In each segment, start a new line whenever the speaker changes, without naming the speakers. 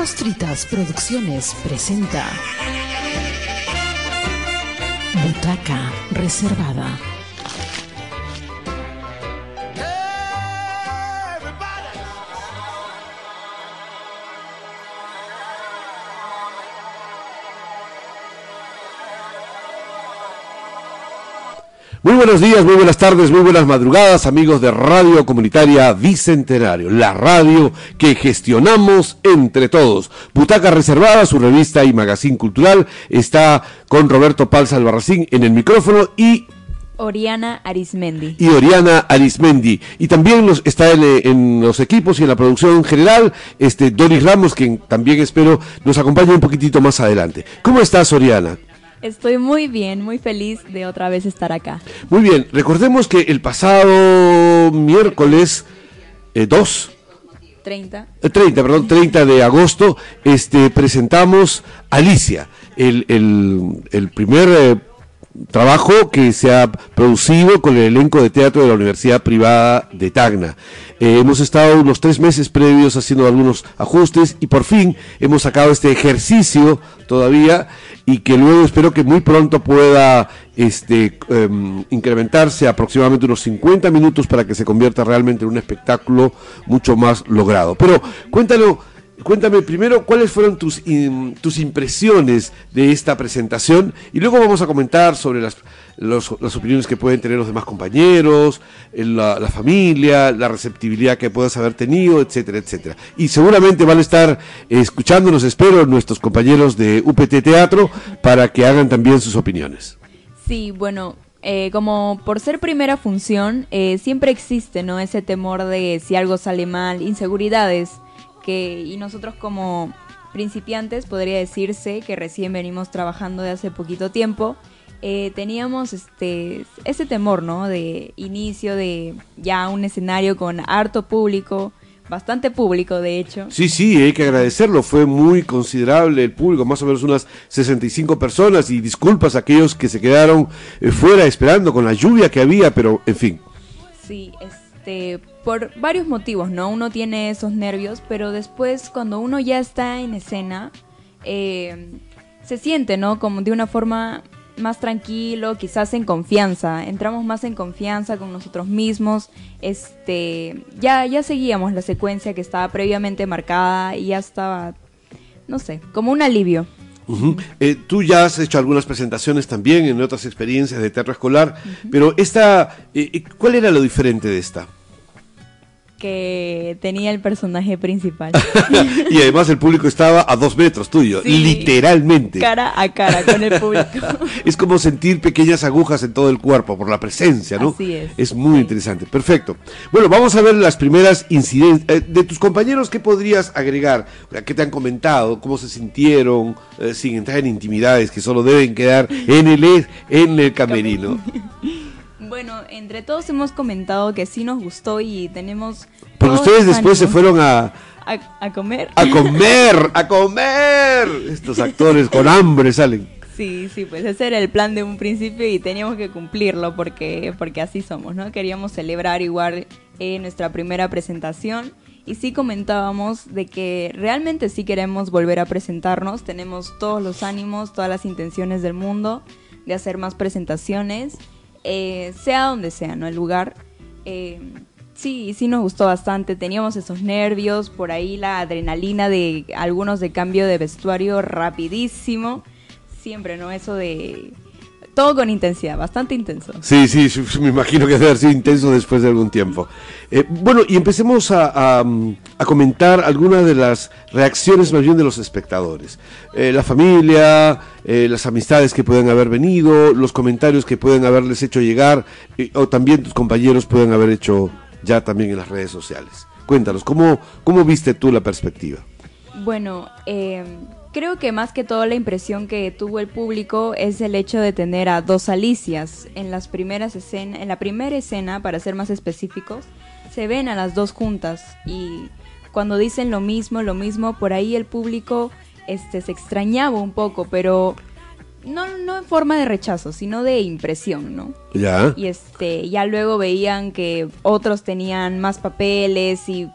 Papas Fritas Producciones presenta Butaca Reservada.
Buenos días, muy buenas tardes, muy buenas madrugadas, amigos de Radio Comunitaria Bicentenario, la radio que gestionamos entre todos. Butaca Reservada, su revista y magazine cultural, está con Roberto Palza Albarracín en el micrófono y
Oriana Arismendi.
y Oriana Arismendi. Y también los, está en, eh, en los equipos y en la producción en general, este Doris Ramos, quien también espero nos acompañe un poquitito más adelante. ¿Cómo estás, Oriana?
Estoy muy bien, muy feliz de otra vez estar acá.
Muy bien, recordemos que el pasado miércoles eh, 2,
30.
eh, 30, perdón, 30 de agosto, este, presentamos Alicia, el, el, el primer eh, trabajo que se ha producido con el elenco de teatro de la Universidad Privada de Tacna. Eh, hemos estado unos tres meses previos haciendo algunos ajustes y por fin hemos sacado este ejercicio todavía y que luego espero que muy pronto pueda este, em, incrementarse aproximadamente unos 50 minutos para que se convierta realmente en un espectáculo mucho más logrado. Pero cuéntalo, cuéntame primero cuáles fueron tus, im- tus impresiones de esta presentación y luego vamos a comentar sobre las, las opiniones que pueden tener los demás compañeros, eh, la, la familia, la receptividad que puedas haber tenido, etcétera, etcétera. Y seguramente van a estar escuchándonos, espero, nuestros compañeros de UPT Teatro para que hagan también sus opiniones.
Sí, bueno, eh, como por ser primera función, eh, siempre existe, ¿no? Ese temor de si algo sale mal, inseguridades, que, y nosotros como principiantes podría decirse que recién venimos trabajando de hace poquito tiempo, eh, teníamos este ese temor, ¿no? De inicio de ya un escenario con harto público, bastante público de hecho.
Sí, sí, hay que agradecerlo. Fue muy considerable el público, más o menos unas 65 personas. Y disculpas a aquellos que se quedaron eh, fuera esperando con la lluvia que había, pero en fin.
Sí, este, por varios motivos, ¿no? Uno tiene esos nervios, pero después cuando uno ya está en escena, eh, se siente, ¿no? Como de una forma más tranquilo, quizás en confianza. Entramos más en confianza con nosotros mismos. Este, ya, ya seguíamos la secuencia que estaba previamente marcada y ya estaba, no sé, como un alivio.
Eh, tú ya has hecho algunas presentaciones también en otras experiencias de teatro escolar, pero esta, eh, eh, ¿cuál era lo diferente de esta?
Que tenía el personaje principal.
y además el público estaba a dos metros tuyo,
Sí.
literalmente.
cara a cara con el público.
es como sentir pequeñas agujas en todo el cuerpo por la presencia, ¿no?
Así es.
Es muy interesante. Perfecto. Bueno, vamos a ver las primeras incidencias. de tus compañeros, ¿qué podrías agregar? ¿Qué te han comentado? ¿Cómo se sintieron? Eh, sin entrar en intimidades que solo deben quedar en el, en el camerino.
Bueno, entre todos hemos comentado que sí nos gustó y tenemos...
Porque
todos
ustedes después se fueron a,
a, a comer.
a comer, a comer. Estos actores con hambre salen.
Sí, sí, pues ese era el plan de un principio y teníamos que cumplirlo porque, porque así somos, ¿no? Queríamos celebrar igual eh, nuestra primera presentación y sí comentábamos de que realmente sí queremos volver a presentarnos, tenemos todos los ánimos, todas las intenciones del mundo de hacer más presentaciones, eh, sea donde sea, ¿no? El lugar. Eh, sí, sí nos gustó bastante, teníamos esos nervios, por ahí la adrenalina de algunos de cambio de vestuario rapidísimo siempre, ¿no? Eso de todo con intensidad, bastante intenso.
Sí, sí, me imagino que debe haber sido intenso después de algún tiempo. Eh, bueno, y empecemos a, a, a comentar algunas de las reacciones más bien de los espectadores. Eh, la familia, eh, las amistades que pueden haber venido, los comentarios que pueden haberles hecho llegar, o también tus compañeros pueden haber hecho ya también en las redes sociales. Cuéntanos, ¿cómo, cómo viste tú la perspectiva?
Bueno, eh, creo que más que todo la impresión que tuvo el público es el hecho de tener a dos Alicias en las primeras escenas, en la primera escena, para ser más específicos, se ven a las dos juntas y cuando dicen lo mismo, lo mismo, por ahí el público este se extrañaba un poco, pero no, no en forma de rechazo, sino de impresión, ¿no?
¿Ya?
Y este, ya luego veían que otros tenían más papeles y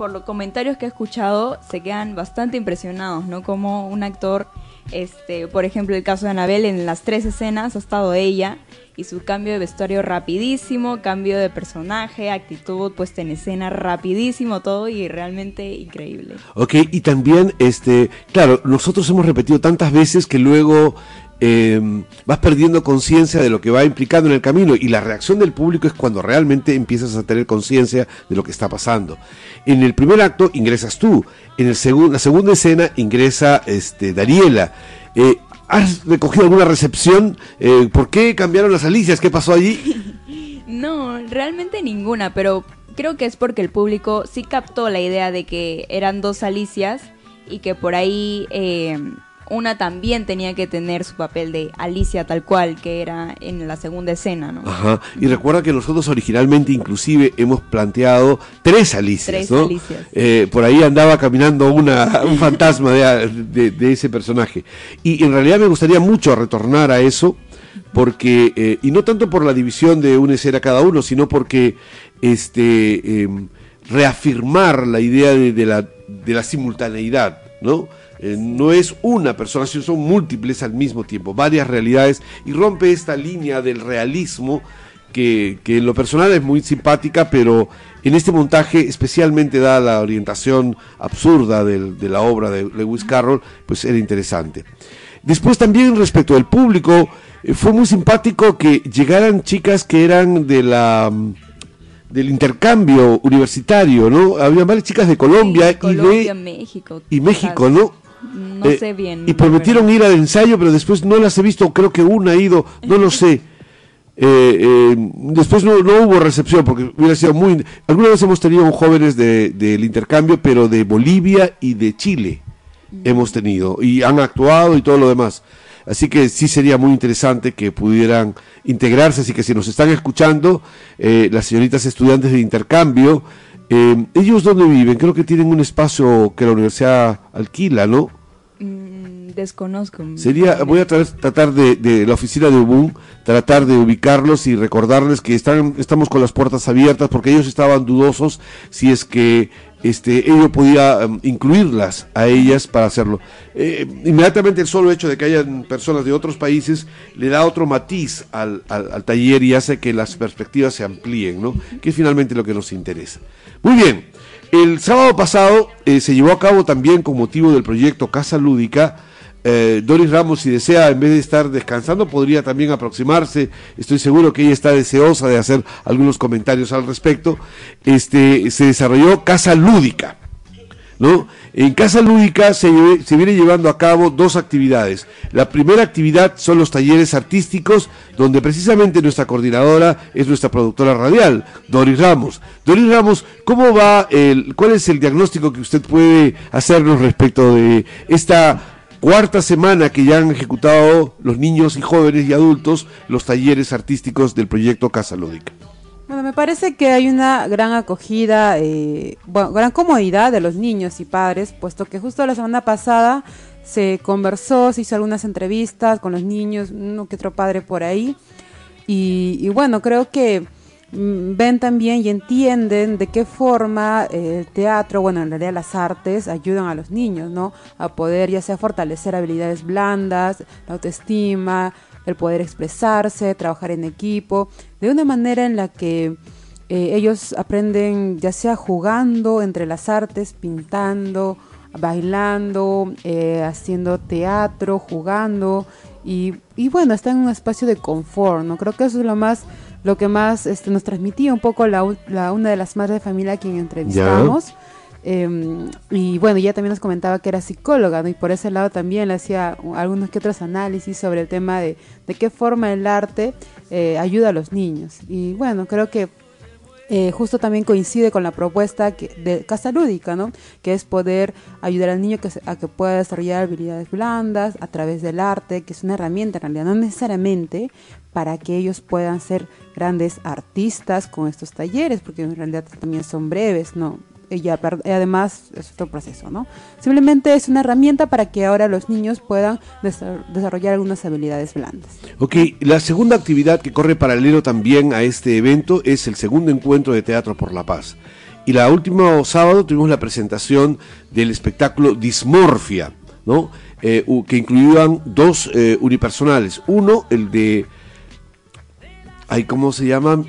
por los comentarios que he escuchado, se quedan bastante impresionados, ¿no? Como un actor, este, por ejemplo, el caso de Anabel, en las tres escenas ha estado ella y su cambio de vestuario rapidísimo, cambio de personaje, actitud puesta en escena rapidísimo, todo y realmente increíble.
Ok, y también, este, claro, nosotros hemos repetido tantas veces que luego eh, vas perdiendo conciencia de lo que va implicando en el camino y la reacción del público es cuando realmente empiezas a tener conciencia de lo que está pasando. En el primer acto ingresas tú, en el la segunda escena ingresa este, Dariela. Eh, ¿Has recogido alguna recepción? Eh, ¿Por qué cambiaron las alicias? ¿Qué pasó allí?
No, realmente ninguna, pero creo que es porque el público sí captó la idea de que eran dos alicias y que por ahí eh, una también tenía que tener su papel de Alicia tal cual, que era en la segunda escena, ¿no?
Ajá, y recuerda que nosotros originalmente inclusive hemos planteado tres Alicias,
Tres
¿no?
Alicias.
Eh, por ahí andaba caminando una, un fantasma de, de- de ese personaje. Y en realidad me gustaría mucho retornar a eso, porque, eh, y no tanto por la división de una escena cada uno, sino porque este em, reafirmar la idea de, de la, de la simultaneidad, ¿no? Eh, no es una persona, sino son múltiples al mismo tiempo, varias realidades, y rompe esta línea del realismo que, que en lo personal es muy simpática, pero en este montaje, especialmente dada la orientación absurda del- de la obra de Lewis Carroll, pues era interesante. Después también respecto al público, eh, fue muy simpático que llegaran chicas que eran de la mm, del intercambio universitario, ¿no? Había varias chicas de Colombia,
Sí, Colombia,
y de
México.
y México. ¿no?
No
Eh,
sé bien.
Y prometieron ir al ensayo, pero después no las he visto, creo que una ha ido, no lo sé. Eh, eh, después no, no hubo recepción, porque hubiera sido muy... Alguna vez hemos tenido jóvenes de- del intercambio, pero de Bolivia y de Chile hemos tenido, y han actuado y todo lo demás. Así que sí sería muy interesante que pudieran integrarse, así que si nos están escuchando, eh, las señoritas estudiantes de intercambio, eh, ¿ellos dónde viven? Creo que tienen un espacio que la universidad alquila, ¿no?
Mm, desconozco.
Sería, voy a tra- tratar de, de la oficina de UBUN, tratar de ubicarlos y recordarles que están, estamos con las puertas abiertas porque ellos estaban dudosos si es que este, ello podía em, incluirlas a ellas para hacerlo. Eh, inmediatamente el solo hecho de que hayan personas de otros países le da otro matiz al, al- al taller y hace que las perspectivas se amplíen, ¿no? Que es finalmente lo que nos interesa. Muy bien. El sábado pasado eh, se llevó a cabo también con motivo del proyecto Casa Lúdica. eh, Doris Ramos, si desea, en vez de estar descansando, podría también aproximarse. Estoy seguro que ella está deseosa de hacer algunos comentarios al respecto. Este, se desarrolló Casa Lúdica. ¿No? En Casa Lúdica se, viene llevando a cabo dos actividades. La primera actividad son los talleres artísticos, donde precisamente nuestra coordinadora es nuestra productora radial, Doris Ramos. Doris Ramos, ¿cómo va el, cuál es el diagnóstico que usted puede hacernos respecto de esta cuarta semana que ya han ejecutado los niños y jóvenes y adultos los talleres artísticos del proyecto Casa Lúdica?
Bueno, me parece que hay una gran acogida, eh, bueno, gran comodidad de los niños y padres, puesto que justo la semana pasada se conversó, se hizo algunas entrevistas con los niños, uno que otro padre por ahí, y, y bueno, creo que mm, ven también y entienden de qué forma eh, el teatro, bueno, en realidad las artes ayudan a los niños, ¿no? A poder ya sea fortalecer habilidades blandas, la autoestima, el poder expresarse, trabajar en equipo, de una manera en la que eh, ellos aprenden ya sea jugando entre las artes, pintando, bailando, eh, haciendo teatro, jugando y, y bueno, están en un espacio de confort, ¿no? Creo que eso es lo más, lo que más este, nos transmitía un poco la, la- una de las madres de familia a quien entrevistamos. Eh, y bueno, ella también nos comentaba que era psicóloga, ¿no? Y por ese lado también le hacía algunos que otros análisis sobre el tema de, de qué forma el arte eh, ayuda a los niños. Y bueno, creo que eh, justo también coincide con la propuesta que- de Casa Lúdica, ¿no? Que es poder ayudar al niño que a que pueda desarrollar habilidades blandas a través del arte, que es una herramienta en realidad, no necesariamente para que ellos puedan ser grandes artistas con estos talleres, porque en realidad también son breves, ¿no? Y además es otro proceso, ¿no? Simplemente es una herramienta para que ahora los niños puedan desa- desarrollar algunas habilidades blandas.
Ok, la segunda actividad que corre paralelo también a este evento es el segundo encuentro de Teatro por la Paz. y la última sábado tuvimos la presentación del espectáculo Dismorfia, ¿no? Eh, que incluían dos eh, unipersonales. Uno, el de. Ay, ¿Cómo se llama?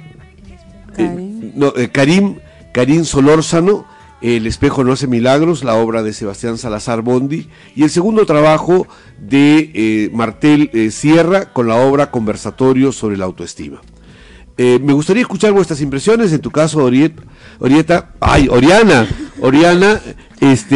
Eh, no, Karim, Karim Solórzano, El espejo no hace milagros, la obra de Sebastián Salazar Bondi, y el segundo trabajo de eh, Martel eh, Sierra con la obra Conversatorio sobre la autoestima. Eh, me gustaría escuchar vuestras impresiones, en tu caso, Oriet, Orieta, ay, Oriana, Oriana, este,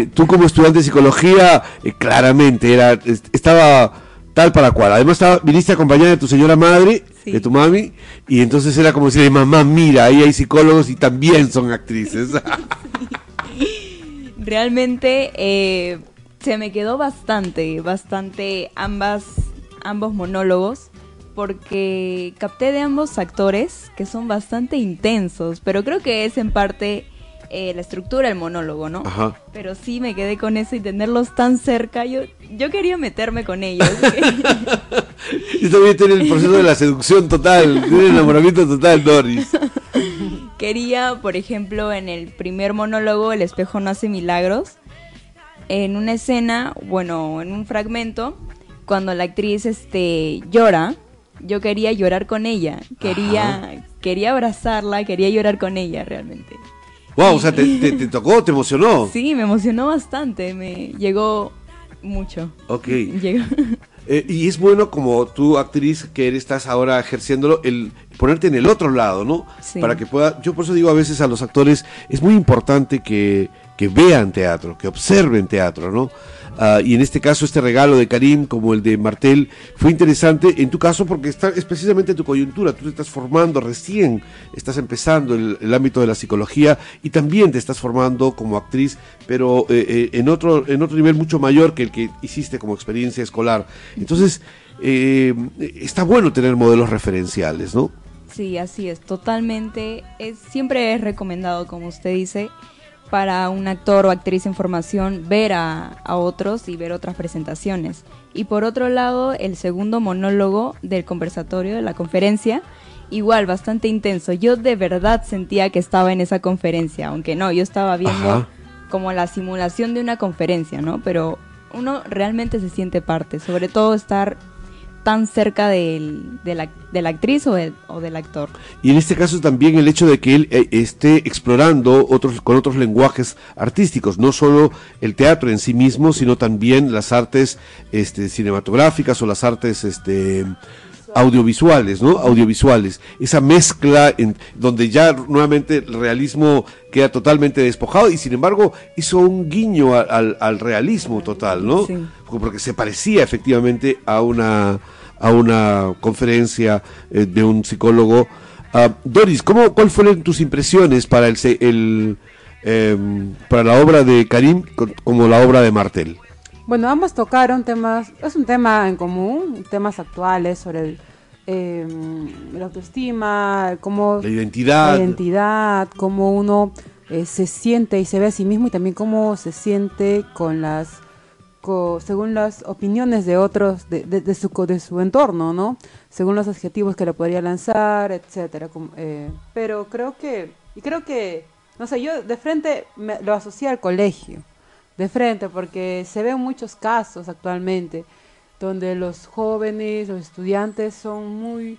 eh, tú como estudiante de psicología, claramente era, est- estaba tal para cual. Además, estaba, viniste acompañada de tu señora madre,
Sí.
de tu mami, y entonces era como decirle, mamá, mira, ahí hay psicólogos y también son actrices.
Realmente eh, se me quedó bastante, bastante ambas, ambos monólogos, porque capté de ambos actores que son bastante intensos, pero creo que es en parte eh, la estructura del monólogo, ¿no?
Ajá.
Pero sí me quedé con eso y tenerlos tan cerca, yo, yo quería meterme con ellos.
y también tiene el proceso de la seducción total, tiene el enamoramiento total, Doris.
Quería, por ejemplo, en el primer monólogo, El espejo no hace milagros, en una escena, bueno, en un fragmento, cuando la actriz este, llora, yo quería llorar con ella, quería, quería abrazarla, quería llorar con ella realmente.
Wow, o sea, te, te- te tocó, te emocionó.
Sí, me emocionó bastante, me llegó mucho.
Ok.
Llegó.
Eh, y es bueno como tú, actriz, que eres, estás ahora ejerciéndolo, el ponerte en el otro lado, ¿no?
Sí.
Para que pueda, yo por eso digo a veces a los actores, es muy importante que, que vean teatro, que observen teatro, ¿no? Ah, y en este caso este regalo de Karim, como el de Martel, fue interesante en tu caso porque está, es precisamente tu coyuntura, tú te estás formando recién, estás empezando el, el ámbito de la psicología y también te estás formando como actriz, pero eh, eh, en, otro, en otro nivel mucho mayor que el que hiciste como experiencia escolar. Entonces, eh, está bueno tener modelos referenciales, ¿no?
Sí, así es, totalmente. Es, siempre es recomendado, como usted dice, para un actor o actriz en formación ver a, a otros y ver otras presentaciones. Y por otro lado, el segundo monólogo del conversatorio, de la conferencia, igual bastante intenso. Yo de verdad sentía que estaba en esa conferencia, aunque no, yo estaba viendo
Ajá.
como la simulación de una conferencia, ¿no? Pero uno realmente se siente parte, sobre todo estar tan cerca del- de, la, de la actriz o, del- o del actor.
Y en este caso también el hecho de que él eh, esté explorando otros con otros lenguajes artísticos, no solo el teatro en sí mismo, sino también las artes este, cinematográficas o las artes este, audiovisuales, ¿no? Audiovisuales. Esa mezcla en donde ya nuevamente el realismo queda totalmente despojado y sin embargo hizo un guiño al, al realismo total, ¿no?
Sí.
Porque se parecía efectivamente a una a una conferencia eh, de un psicólogo. Ah, Doris, ¿cómo, ¿cuál fueron tus impresiones para el, el em, para la obra de Karim co- como la obra de Martel?
Bueno, ambos tocaron temas, es un tema en común, temas actuales sobre el, eh, la autoestima, cómo
La identidad.
la identidad, cómo uno eh, se siente y se ve a sí mismo y también cómo se siente con las según las opiniones de otros de, de- de su de su entorno, ¿no? Según los adjetivos que le podría lanzar, etcétera. como, eh, pero creo que y creo que no sé, yo de frente me, lo asocié al colegio, de frente porque se ven muchos casos actualmente donde los jóvenes, los estudiantes son muy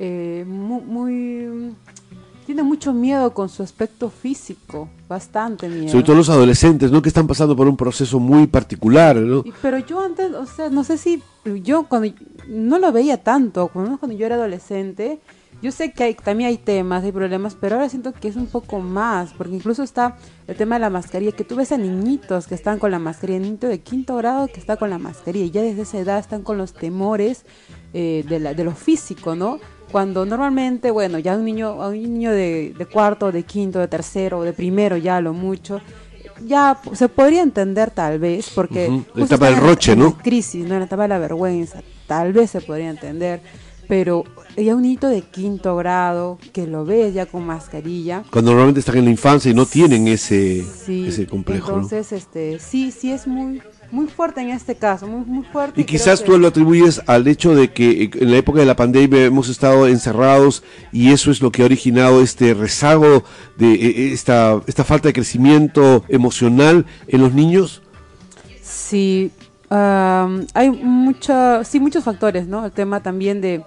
eh, mu- muy, tienen mucho miedo con su aspecto físico, bastante miedo.
Sobre todo los adolescentes, ¿no? Que están pasando por un proceso muy particular, ¿no?
Y- Pero yo antes, o sea, no sé si yo cuando no lo veía tanto, cuando, cuando yo era adolescente, yo sé que hay, también hay temas, hay problemas, pero ahora siento que es un poco más, porque incluso está el tema de la mascarilla, que tú ves a niñitos que están con la mascarilla, niñito de quinto grado que está con la mascarilla, y ya desde esa edad están con los temores eh, de, la, de lo físico, ¿no? Cuando normalmente, bueno, ya un niño, a un niño de, de cuarto, de quinto, de tercero, de primero, ya lo mucho, ya se podría entender tal vez, porque
Ujú, la
justo
etapa del
en-
roche,
en
¿no?
la crisis, ¿no? En la etapa de la vergüenza, tal vez se podría entender. pero ya un niñito de quinto grado, que lo ves ya con mascarilla.
Cuando normalmente están en la infancia y no tienen ese,
Sí,
ese complejo. ¿no?
Entonces, este, sí, sí es muy, muy fuerte en este caso, muy, muy fuerte.
Y quizás
que-
tú lo atribuyes al hecho de que eh, en la época de la pandemia hemos estado encerrados y eso es lo que ha originado este rezago de eh, esta, esta falta de crecimiento emocional en los niños.
Sí, am, hay mucho, sí, muchos factores, ¿no? El tema también de,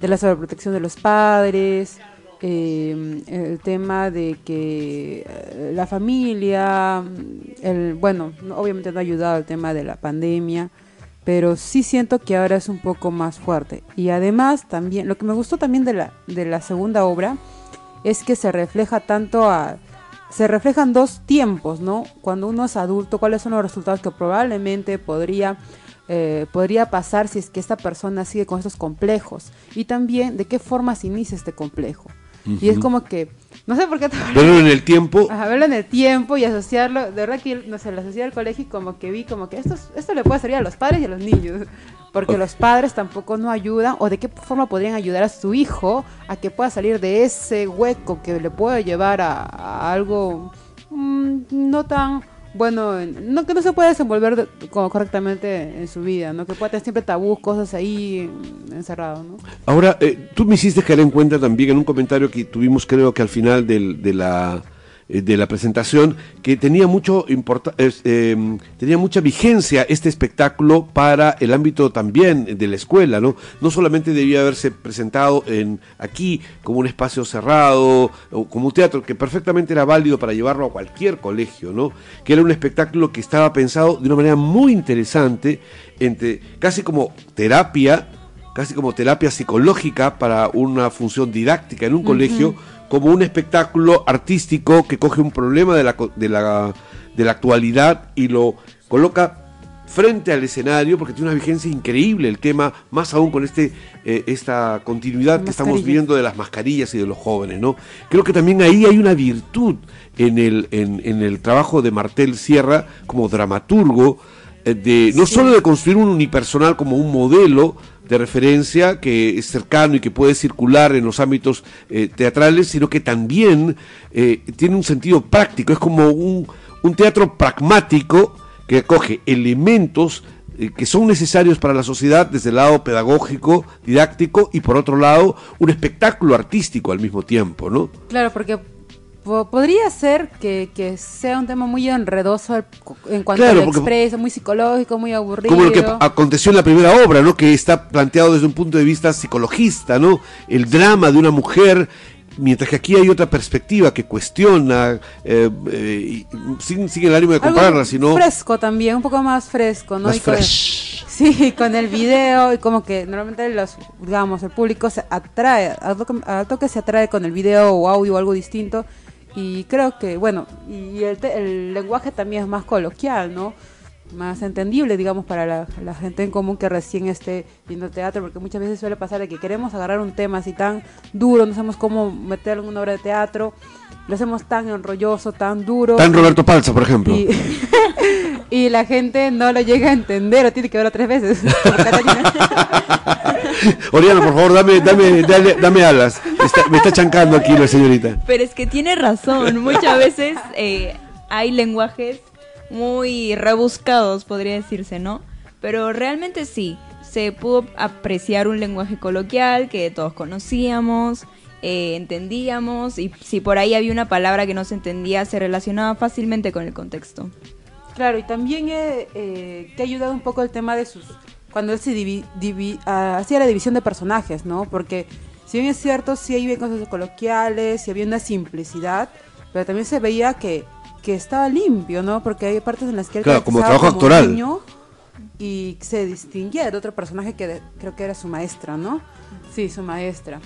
de la sobreprotección de los padres, eh, el tema de que eh, la familia, el, bueno, no- obviamente no ha ayudado el tema de la pandemia, pero sí siento que ahora es un poco más fuerte. Y además también, lo que me gustó también de la, de la segunda obra es que se refleja tanto a... Se reflejan dos tiempos, ¿no? Cuando uno es adulto, cuáles son los resultados que probablemente podría, eh, podría pasar si es que esta persona sigue con estos complejos. Y también de qué forma se inicia este complejo. Y es como que, no sé por qué...
Pero en el tiempo,
Ajá, verlo en el tiempo y asociarlo, de verdad que, no sé, lo asocié al colegio y como que vi como que esto, es- esto le puede servir a los padres y a los niños, porque los padres tampoco no ayudan, o de qué forma podrían ayudar a su hijo a que pueda salir de ese hueco que le puede llevar a, a algo mm, no tan bueno, en- no que no se puede desenvolver de- co- correctamente en su vida, ¿no? Que pueda tener siempre tabús, cosas ahí mm, encerrados, ¿no?
ahora eh, tú me hiciste caer en cuenta también en un comentario que tuvimos creo que al final del- de la de la presentación que tenía mucho eh, tenía mucha vigencia este espectáculo para el ámbito también de la escuela no no solamente debía haberse presentado en aquí como un espacio cerrado o como un teatro que perfectamente era válido para llevarlo a cualquier colegio no que era un espectáculo que estaba pensado de una manera muy interesante entre casi como terapia casi como terapia psicológica para una función didáctica en un colegio, como un espectáculo artístico que coge un problema de la, de la, de la actualidad y lo coloca frente al escenario porque tiene una vigencia increíble el tema, más aún con este eh, esta continuidad que estamos viendo de las mascarillas y de los jóvenes, ¿no? Creo que también ahí hay una virtud en el, en, en el trabajo de Martel Sierra como dramaturgo, eh, de no solo de construir un unipersonal como un modelo de referencia que es cercano y que puede circular en los ámbitos eh, teatrales, sino que también eh, tiene un sentido práctico, es como un, un teatro pragmático que coge elementos eh, que son necesarios para la sociedad desde el lado pedagógico, didáctico y por otro lado un espectáculo artístico al mismo tiempo, ¿no?
Claro, porque po- podría ser que, que sea un tema muy enredoso en cuanto
Claro,
al
porque-
expreso, muy psicológico, muy aburrido.
Como lo que aconteció en la primera obra, ¿no? Que está planteado desde un punto de vista psicologista, ¿no? El drama de una mujer, mientras que aquí hay otra perspectiva que cuestiona, eh, eh, sin, sin el ánimo de compararla, sino
fresco también, un poco más fresco, ¿no?
más
Y con-
fresh.
Sí, con el video y como que normalmente los, digamos, el público se atrae, al toque, al toque se atrae con el video o audio o algo distinto y creo que, bueno, y el, te- el lenguaje también es más coloquial, ¿no? Más entendible, digamos, para la, la gente en común que recién esté viendo teatro, porque muchas veces suele pasar de que queremos agarrar un tema así tan duro, no sabemos cómo meterlo en una obra de teatro, lo hacemos tan enrolloso, tan duro.
Tan Roberto Palza, por ejemplo.
Y, y la gente no lo llega a entender o tiene que verlo tres veces.
Oriana, por favor, dame, dame, dale- dame alas. Está- me está chancando aquí la señorita.
Pero es que tiene razón, muchas veces eh, hay lenguajes muy rebuscados, podría decirse, ¿no? Pero realmente sí, se pudo apreciar un lenguaje coloquial que todos conocíamos, eh, entendíamos, y si por ahí había una palabra que no se entendía, se relacionaba fácilmente con el contexto.
Claro, y también eh, eh, que ha ayudado un poco el tema de sus... Cuando él se divi- divi- ah, hacía la división de personajes, ¿no? Porque si bien es cierto, sí había cosas coloquiales, sí había una simplicidad, pero también se veía que, que estaba limpio, ¿no? Porque hay partes en las que él
Claro, como trabajo actoral.
niño y se distinguía de otro personaje que de- creo que era su maestra, ¿no? Sí, su maestra.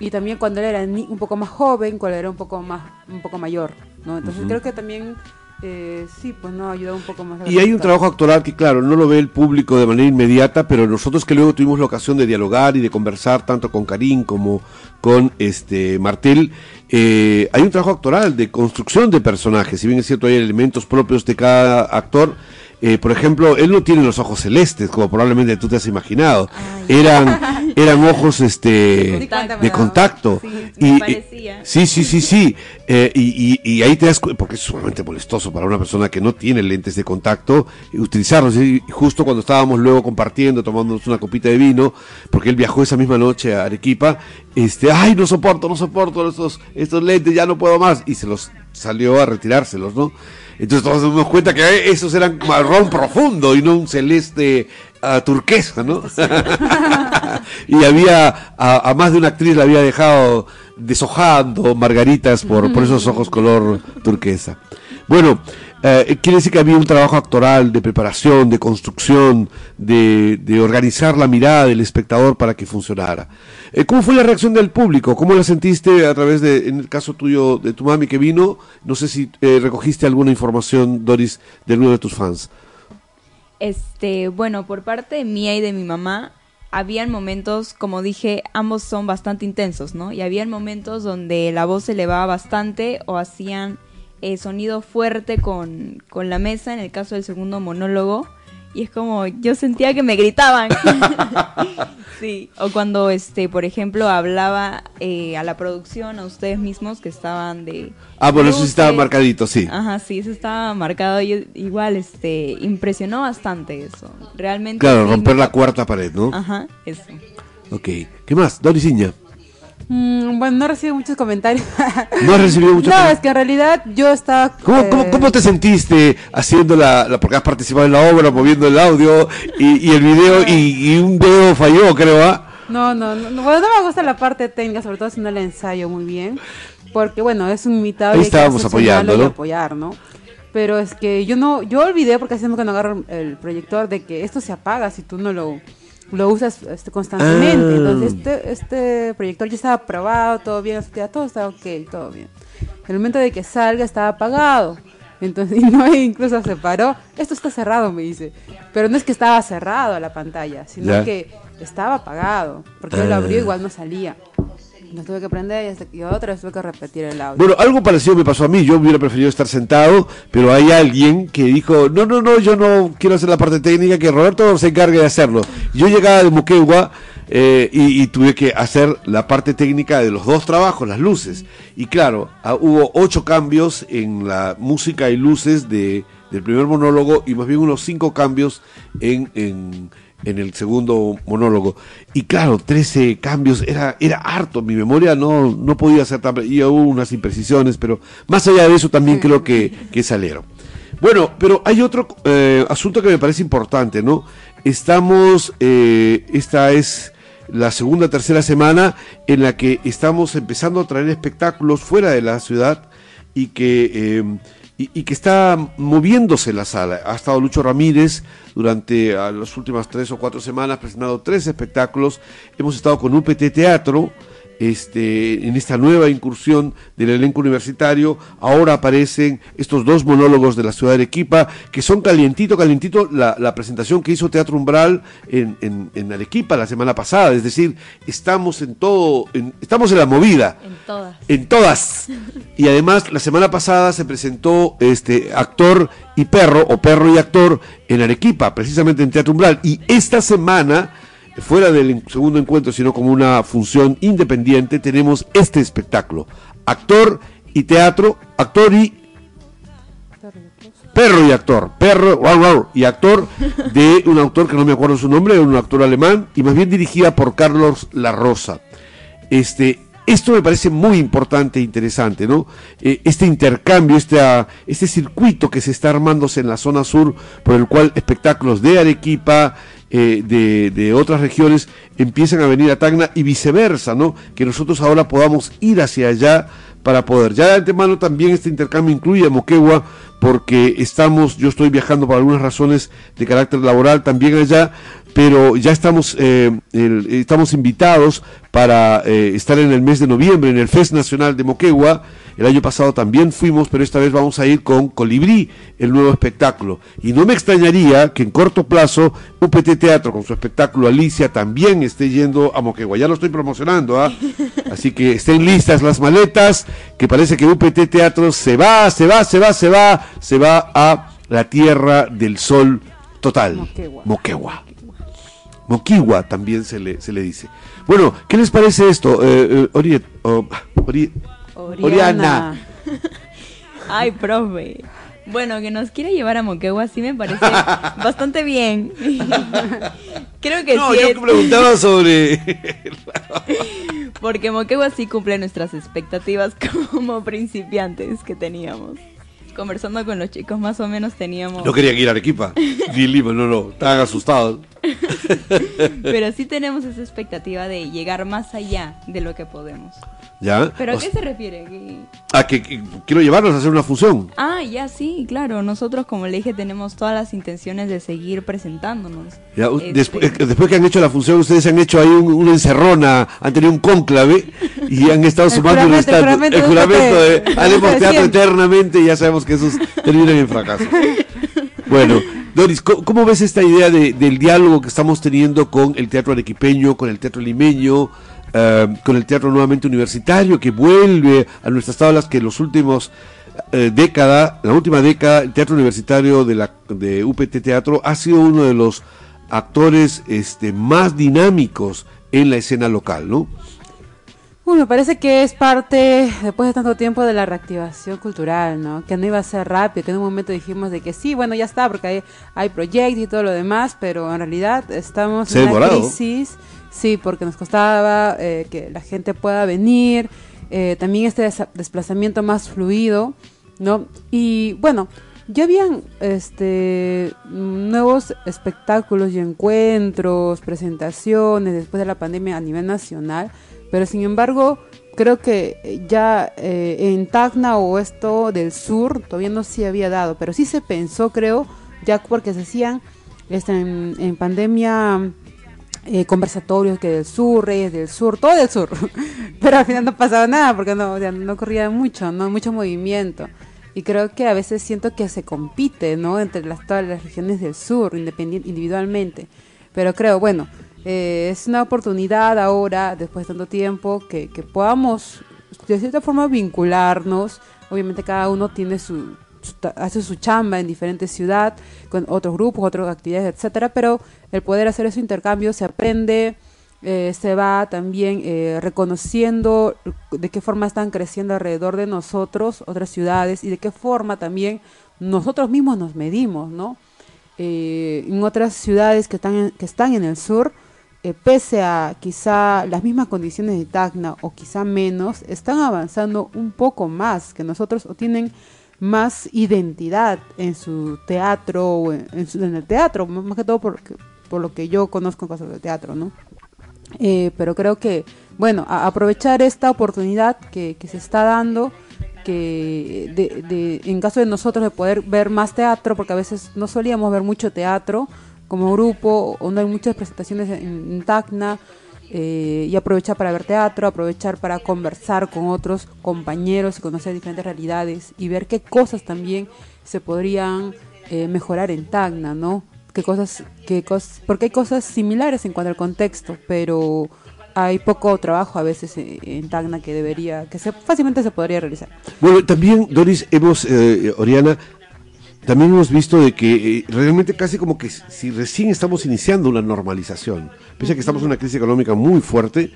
Y también cuando él era ni- un poco más joven, cuando era un poco más un poco mayor, ¿no? Entonces creo que también eh, sí, pues no ayuda un poco más. a
Y hay un trabajo actoral que, claro, no lo ve el público de manera inmediata, pero nosotros que luego tuvimos la ocasión de dialogar y de conversar tanto con Karim como con este Martel, eh, hay un trabajo actoral de construcción de personajes. Si bien es cierto, hay elementos propios de cada actor, eh, por ejemplo, él no tiene los ojos celestes, como probablemente tú te has imaginado. Eran, eran ojos este, de contacto.
Sí,
y,
me parecía.
sí, sí, sí, sí. Eh, y, y- y ahí te das cu- porque es sumamente molestoso para una persona que no tiene lentes de contacto eh, utilizarlos. Y justo cuando estábamos luego compartiendo, tomándonos una copita de vino, porque él viajó esa misma noche a Arequipa, este, ay, no soporto, no soporto estos, estos lentes, ya no puedo más. Y se los salió a retirárselos, ¿no? Entonces todos nos dimos cuenta que eh, esos eran marrón profundo y no un celeste ah, turquesa, ¿no? y había, a, a más de una actriz le había dejado deshojando margaritas por, por esos ojos color turquesa. Bueno, eh, quiere decir que había un trabajo actoral de preparación, de construcción, de, organizar la mirada del espectador para que funcionara. Eh, ¿Cómo fue la reacción del público? ¿Cómo la sentiste a través de, en el caso tuyo, de tu mami que vino? No sé si eh, recogiste alguna información, Doris, de alguno de tus fans.
Este, bueno, por parte mía y de mi mamá, habían momentos, como dije, ambos son bastante intensos, ¿no? Y habían momentos donde la voz se elevaba bastante o hacían eh, sonido fuerte con, con la mesa, en el caso del segundo monólogo. Y es como, yo sentía que me gritaban. sí, o cuando, este, por ejemplo, hablaba eh, a la producción, a ustedes mismos que estaban de...
Ah, bueno, eso sí estaba marcadito, sí.
Ajá, sí, eso estaba marcado y igual, este, impresionó bastante eso. Realmente.
Claro, romper la cuarta pared, ¿no?
Ajá, eso.
Ok. ¿Qué más? Doris Iña.
Mm, bueno, no recibo muchos comentarios.
¿No has recibido mucho
No, es que en realidad yo estaba...
¿Cómo,
eh,
cómo, cómo te sentiste haciendo la, la- porque has participado en la obra, moviendo el audio y, y el video y, y un dedo falló, creo, ¿ah?
No, no, no, no, bueno, no me gusta la parte técnica, sobre todo haciendo el ensayo muy bien, porque bueno, es un invitado
Ahí estábamos apoyando, ¿no?
apoyar, ¿no? Pero es que yo no, yo olvidé porque hacemos que no agarro el proyector de que esto se apaga si tú no lo, lo usas este, constantemente.
Ah.
Entonces este, este proyector ya estaba aprobado, todo bien, todo está ok, todo bien. En el momento de que salga estaba apagado. Entonces, y no, incluso se paró. Esto está cerrado, me dice. Pero no es que estaba cerrado la pantalla, sino
Ya.
que estaba apagado. Porque él lo
Ah.
abrió igual no salía. Lo tuve que prender y, otra vez tuve que repetir el audio.
Bueno, algo parecido me pasó a mí. Yo hubiera preferido estar sentado, pero hay alguien que dijo, no, no, no, yo no quiero hacer la parte técnica, que Roberto se encargue de hacerlo. Yo llegaba de Moquegua eh, y, y tuve que hacer la parte técnica de los dos trabajos, las luces. Y claro, ah, hubo ocho cambios en la música y luces de, del primer monólogo y más bien unos cinco cambios en... en en el segundo monólogo. Y claro, 13 cambios, era, era harto, mi memoria no, no podía ser tan... Y hubo unas imprecisiones, pero más allá de eso también creo que, que salieron. Bueno, pero hay otro eh, asunto que me parece importante, ¿no? Estamos, eh, esta es la segunda, tercera semana en la que estamos empezando a traer espectáculos fuera de la ciudad y que, eh, y, que está moviéndose la sala. Ha estado Lucho Ramírez durante ah, las últimas tres o cuatro semanas presentando tres espectáculos. Hemos estado con UPT Teatro. Este, en esta nueva incursión del elenco universitario, ahora aparecen estos dos monólogos de la ciudad de Arequipa, que son calientito, calientito, la, la presentación que hizo Teatro Umbral en, en- en Arequipa la semana pasada, es decir, estamos en todo, en- estamos en la movida.
En todas.
En todas. Y además, la semana pasada se presentó este actor y perro, o perro y actor, en Arequipa, precisamente en Teatro Umbral. Y esta semana, fuera del segundo encuentro, sino como una función independiente, tenemos este espectáculo. Actor y teatro, actor y perro y actor, perro y actor de un autor que no me acuerdo su nombre, un actor alemán, y más bien dirigida por Carlos La Rosa. Este, esto me parece muy importante e interesante, ¿no? Eh, este intercambio, este, este circuito que se está armándose en la zona sur, por el cual espectáculos de Arequipa, eh, de, de otras regiones, empiezan a venir a Tacna y viceversa, ¿no? Que nosotros ahora podamos ir hacia allá para poder. Ya de antemano también este intercambio incluye a Moquegua porque estamos, yo estoy viajando por algunas razones de carácter laboral también allá, pero ya estamos, eh, el- estamos invitados para eh, estar en el mes de noviembre en el Fest Nacional de Moquegua. El año pasado también fuimos, pero esta vez vamos a ir con Colibrí, el nuevo espectáculo. Y no me extrañaría que en corto plazo UPT Teatro con su espectáculo Alicia también esté yendo a Moquegua. Ya lo estoy promocionando, ¿ah? Así que estén listas las maletas, que parece que UPT Teatro se va, se va, se va, se va, se va a la tierra del sol total.
Moquegua.
Moquegua. Moquigua también se le, se le dice. Bueno, ¿qué les parece esto? Eh, eh, Ori- oh, Ori- Oriana.
Ay, profe. Bueno, que nos quiera llevar a Moquegua sí me parece bastante bien. Creo que
No,
sí.
yo
es-
preguntaba sobre...
Porque Moquegua sí cumple nuestras expectativas como principiantes que teníamos. Conversando con los chicos más o menos teníamos...
No querían ir a Arequipa, ni Lima, no, no, estaban asustados.
Pero sí tenemos esa expectativa de llegar más allá de lo que podemos.
¿Ya?
¿Pero a
O
qué se refiere? ¿Qué-
Ah, que, que quiero llevarlos a hacer una función.
Ah, ya sí, claro. Nosotros, como le dije, tenemos todas las intenciones de seguir presentánamos.
Ya,
Este,
después, eh, después que han hecho la función, ustedes han hecho ahí un- una encerrona, han tenido un cónclave y han estado sumando
el juramento
El
de
juramento de haremos teatro eternamente y ya sabemos que esos terminan en fracaso. Bueno, Doris, ¿cómo, cómo ves esta idea de- del diálogo que estamos teniendo con el teatro arequipeño, con el teatro limeño, eh, con el teatro nuevamente universitario, que vuelve a nuestras tablas que en los últimos eh, década, la última década, el teatro universitario de la de UPT Teatro ha sido uno de los actores este, más dinámicos en la escena local, ¿no?
Uy, me parece que es parte, después de tanto tiempo, de la reactivación cultural, ¿no? Que no iba a ser rápido, que en un momento dijimos de que sí, bueno, ya está, porque hay, hay proyectos y todo lo demás, pero en realidad estamos
Se
en una crisis, sí, porque nos costaba eh, que la gente pueda venir, eh, también este desplazamiento más fluido, ¿no? Y bueno, ya habían este nuevos espectáculos y encuentros, presentaciones después de la pandemia a nivel nacional, pero sin embargo creo que ya eh, en Tacna o esto del sur todavía no se había dado, pero sí se pensó creo ya porque se hacían este, en pandemia eh, conversatorios que del sur, Reyes del Sur, todo del sur. Pero al final no pasaba nada porque no, o sea, no corría mucho, no mucho movimiento. Y creo que a veces siento que se compite, ¿no? Entre las, todas las regiones del sur, independiente, individualmente. Pero creo, bueno, eh, es una oportunidad ahora, después de tanto tiempo, que, que podamos de cierta forma vincularnos. Obviamente cada uno tiene su, hace su chamba en diferentes ciudades, con otros grupos, otras actividades, etcétera, pero el poder hacer ese intercambio se aprende, eh, se va también eh, reconociendo de qué forma están creciendo alrededor de nosotros otras ciudades y de qué forma también nosotros mismos nos medimos, ¿no? Eh, en otras ciudades que están en, que están en el sur, pese a quizá las mismas condiciones de Tacna o quizá menos, están avanzando un poco más que nosotros o tienen más identidad en su teatro o en, el teatro, más que todo por, por lo que yo conozco en cosas de teatro, ¿no? Eh, pero creo que, bueno, aprovechar esta oportunidad que, se está dando, que en caso de nosotros de poder ver más teatro, porque a veces no solíamos ver mucho teatro como grupo, o no hay muchas presentaciones en, en Tacna, eh, y aprovechar para ver teatro, aprovechar para conversar con otros compañeros y conocer diferentes realidades y ver qué cosas también se podrían eh, mejorar en Tacna, ¿no? Qué cosas, qué cosas, porque hay cosas similares en cuanto al contexto, pero hay poco trabajo a veces en, Tacna que debería, que se, fácilmente se podría realizar.
Bueno, también, Doris, hemos, eh, Oriana, también hemos visto de que eh, realmente casi como que si recién estamos iniciando una normalización, pese a que estamos en una crisis económica muy fuerte,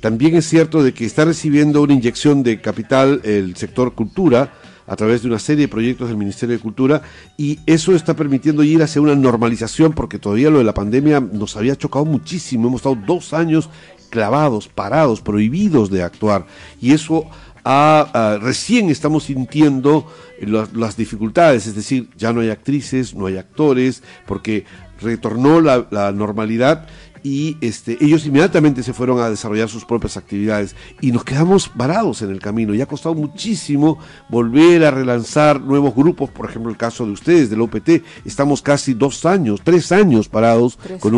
también es cierto de que está recibiendo una inyección de capital el sector cultura a través de una serie de proyectos del Ministerio de Cultura y eso está permitiendo ir hacia una normalización porque todavía lo de la pandemia nos había chocado muchísimo, hemos estado dos años clavados, parados, prohibidos de actuar y eso a, a- recién estamos sintiendo la- las dificultades, es decir, ya no hay actrices, no hay actores, porque retornó la, la normalidad y este, ellos inmediatamente se fueron a desarrollar sus propias actividades y nos quedamos varados en el camino. Y ha costado muchísimo volver a relanzar nuevos grupos, por ejemplo el caso de ustedes, del UPT, estamos casi dos años, tres años parados
Tres
con
sí.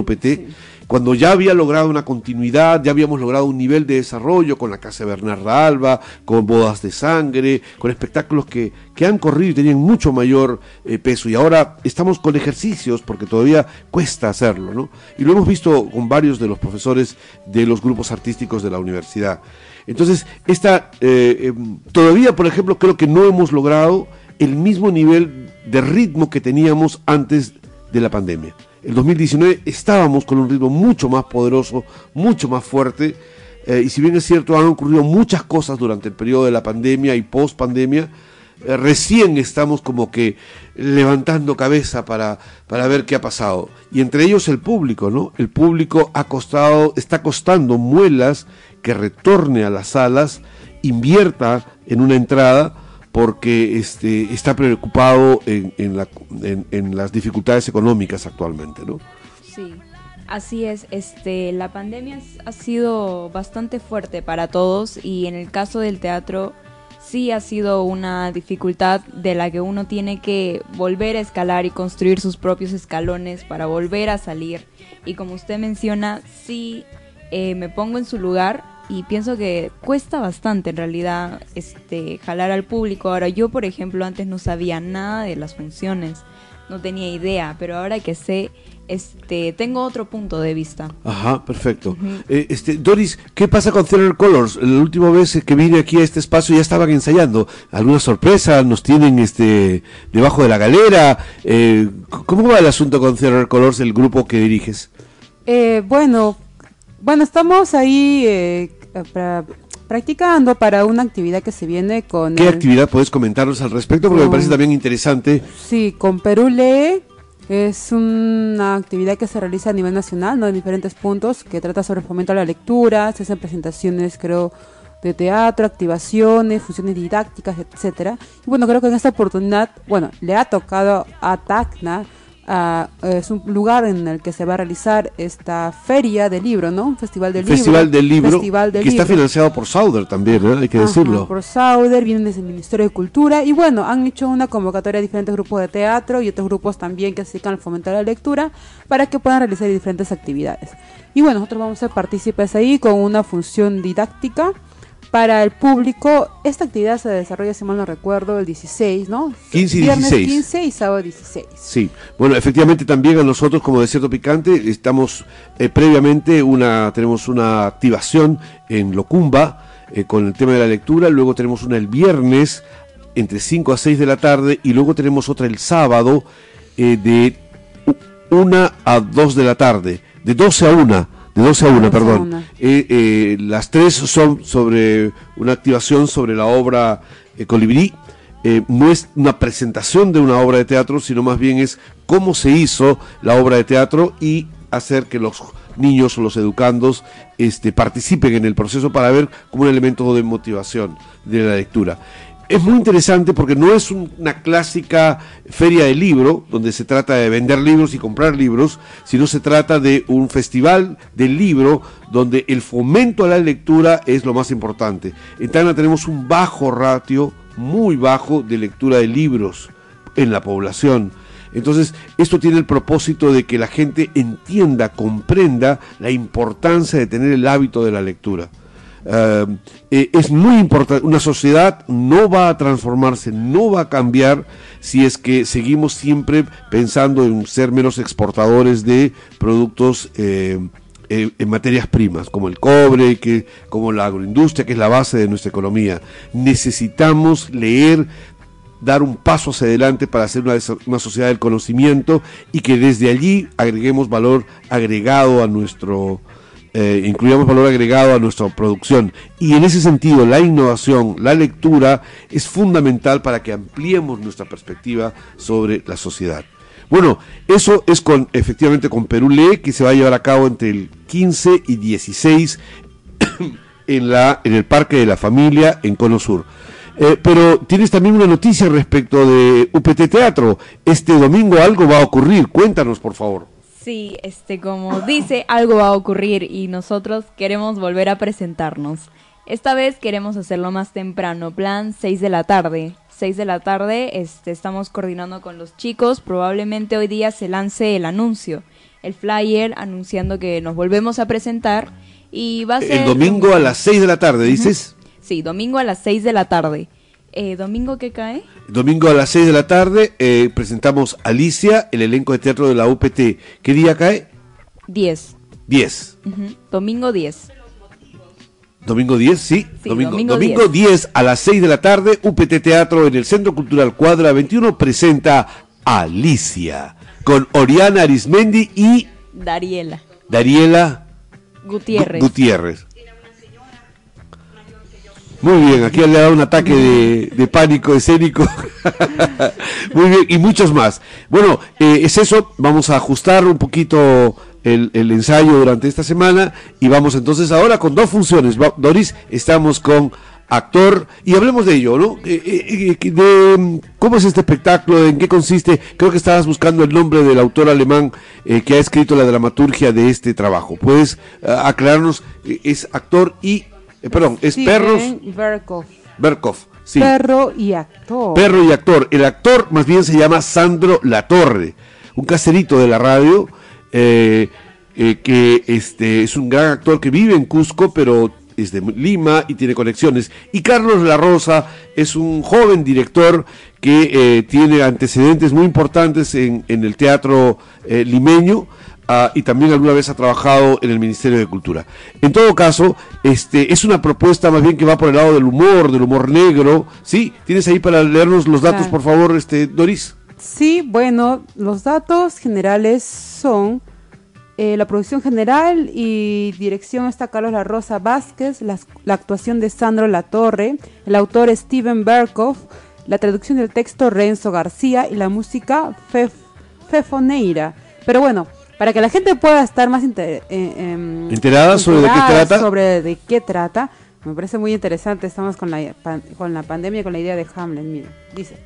Cuando ya había logrado una continuidad, ya habíamos logrado un nivel de desarrollo con la Casa Bernarda Alba, con Bodas de Sangre, con espectáculos que, que han corrido y tenían mucho mayor eh, peso. Y ahora estamos con ejercicios porque todavía cuesta hacerlo, ¿no? Y lo hemos visto con varios de los profesores de los grupos artísticos de la universidad. Entonces, esta, eh, em, todavía, por ejemplo, creo que no hemos logrado el mismo nivel de ritmo que teníamos antes de la pandemia. El 2019 estábamos con un ritmo mucho más poderoso, mucho más fuerte, eh, y si bien es cierto, han ocurrido muchas cosas durante el periodo de la pandemia y post pandemia, eh, recién estamos como que levantando cabeza para, para ver qué ha pasado. Y entre ellos el público, ¿no? El público ha costado, está costando muelas que retorne a las salas, invierta en una entrada, porque este, está preocupado en, en, la, en, en las dificultades económicas actualmente, ¿no?
Sí. Así es, este, la pandemia ha sido bastante fuerte para todos y en el caso del teatro sí ha sido una dificultad de la que uno tiene que volver a escalar y construir sus propios escalones para volver a salir. Y como usted menciona, sí eh, me pongo en su lugar y pienso que cuesta bastante en realidad este jalar al público. Ahora yo, por ejemplo, antes no sabía nada de las funciones, no tenía idea, pero ahora que sé este, tengo otro punto de vista.
Ajá, perfecto. eh, este, Doris, ¿qué pasa con Theater Colors? La última vez que vine aquí a este espacio ya estaban ensayando. ¿Alguna sorpresa? ¿Nos tienen este debajo de la galera? Eh, ¿Cómo va el asunto con Theater Colors, el grupo que diriges?
Eh, bueno, bueno, estamos ahí eh, pra- practicando para una actividad que se viene con...
¿Qué
el-
actividad puedes comentarnos al respecto? Porque me parece también interesante.
Sí, con Perú Lee es una actividad que se realiza a nivel nacional, ¿no? En diferentes puntos, que trata sobre el fomento a la lectura, se hacen presentaciones, creo, de teatro, activaciones, funciones didácticas, etcétera. Y bueno, creo que en esta oportunidad, bueno, le ha tocado a Tacna, a- es un lugar en el que se va a realizar esta feria del libro, ¿no? Un festival del
Festival
libro.
del Libro,
Festival del
que está
Libro.
financiado por Sauder también, ¿eh? hay que
Ajá,
decirlo.
por Sauder, vienen desde el Ministerio de Cultura y bueno, han hecho una convocatoria a diferentes grupos de teatro y otros grupos también que se dedican al fomentar la lectura para que puedan realizar diferentes actividades. Y bueno, nosotros vamos a ser partícipes ahí con una función didáctica para el público. Esta actividad se desarrolla, si mal no recuerdo, el 16, ¿no?
15 y
Viernes
16.
15 y sábado 16.
Sí, bueno, efectivamente también a nosotros como Desierto Picante estamos eh, previamente una tenemos una activación en Locumba eh, con el tema de la lectura, luego tenemos una el viernes entre 5 a 6 de la tarde y luego tenemos otra el sábado eh, de 1 a 2 de la tarde, de 12 a 1, de 12 a 1,
12 a
perdón.
una.
Eh, eh, las tres son sobre una activación sobre la obra eh, Colibrí. No es una presentación de una obra de teatro, sino más bien es cómo se hizo la obra de teatro y hacer que los niños o los educandos este, participen en el proceso para ver como un elemento de motivación de la lectura. Es muy interesante porque no es un- una clásica feria de libro donde se trata de vender libros y comprar libros, sino se trata de un festival del libro donde el fomento a la lectura es lo más importante. En Tacna tenemos un bajo ratio, muy bajo, de lectura de libros en la población. Entonces, esto tiene el propósito de que la gente entienda, comprenda la importancia de tener el hábito de la lectura. Eh, eh, es muy importante, una sociedad no va a transformarse, no va a cambiar si es que seguimos siempre pensando en ser menos exportadores de productos eh, en materias primas, como el cobre, que, como la agroindustria, que es la base de nuestra economía. Necesitamos leer, dar un paso hacia adelante para hacer una, una sociedad del conocimiento y que desde allí agreguemos valor agregado a nuestro, eh, incluyamos valor agregado a nuestra producción. Y en ese sentido, la innovación, la lectura es fundamental para que ampliemos nuestra perspectiva sobre la sociedad. Bueno, eso es con efectivamente con Perú Lee, que se va a llevar a cabo entre el 15 y 16 en, la, en el Parque de la Familia en Cono Sur. Eh, pero tienes también una noticia respecto de UPT Teatro. Este domingo algo va a ocurrir. Cuéntanos, por favor.
Sí, este, como dice, algo va a ocurrir y nosotros queremos volver a presentarnos. Esta vez queremos hacerlo más temprano, plan 6 de la tarde. 6 de la tarde, este, estamos coordinando con los chicos. Probablemente hoy día se lance el anuncio, el flyer anunciando que nos volvemos a presentar y va a ser
El domingo a las 6 de la tarde, dices.
Sí, domingo a las 6 de la tarde. Eh, ¿Domingo qué cae?
Domingo a las 6 de la tarde eh, presentamos Alicia, el elenco de teatro de la UPT. ¿Qué día cae?
10.
10.
Ujú, Domingo 10.
Domingo 10, sí.
Sí,
domingo,
domingo
domingo 10. a las 6 de la tarde, UPT Teatro en el Centro Cultural Cuadra 21 presenta Alicia con Oriana Arismendi y
Dariela
Dariela
Gutiérrez.
Gu- Gutiérrez. Muy bien, aquí le ha dado un ataque de, pánico escénico. Muy bien, y muchos más. Bueno, eh, es eso, vamos a ajustar un poquito el, ensayo durante esta semana y vamos entonces ahora con dos funciones. Doris, estamos con actor y hablemos de ello, ¿no? Eh, eh, eh, de, ¿Cómo es este espectáculo? ¿En qué consiste? Creo que estabas buscando el nombre del autor alemán que ha escrito la dramaturgia de este trabajo. ¿Puedes aclararnos? Es actor y... eh, perdón, es
Steven
Perros
Berkoff.
Berkov. Sí.
Perro y actor.
Perro y actor. El actor más bien se llama Sandro Latorre, un caserito de la radio, eh, eh, que este, es un gran actor que vive en Cusco, pero es de Lima y tiene conexiones. Y Carlos La Rosa es un joven director que eh, tiene antecedentes muy importantes en, en el teatro eh, limeño. Ah, y también alguna vez ha trabajado en el Ministerio de Cultura. En todo caso, este es una propuesta más bien que va por el lado del humor, del humor negro. ¿Sí? ¿Tienes ahí para leernos los datos,
Claro.
por favor, este Doris?
Sí, bueno, los datos generales son eh, la producción general y dirección está Carlos La Rosa Vázquez, la, actuación de Sandro Latorre, el autor Steven Berkoff, la traducción del texto Renzo García y la música Fef- Fefoneira. Pero bueno, para que la gente pueda estar más inter- eh, em,
¿Enterada sobre de qué trata?
sobre de qué trata, me parece muy interesante. Estamos con la, pan- con la pandemia, con la idea de Hamlet. Mira, dice: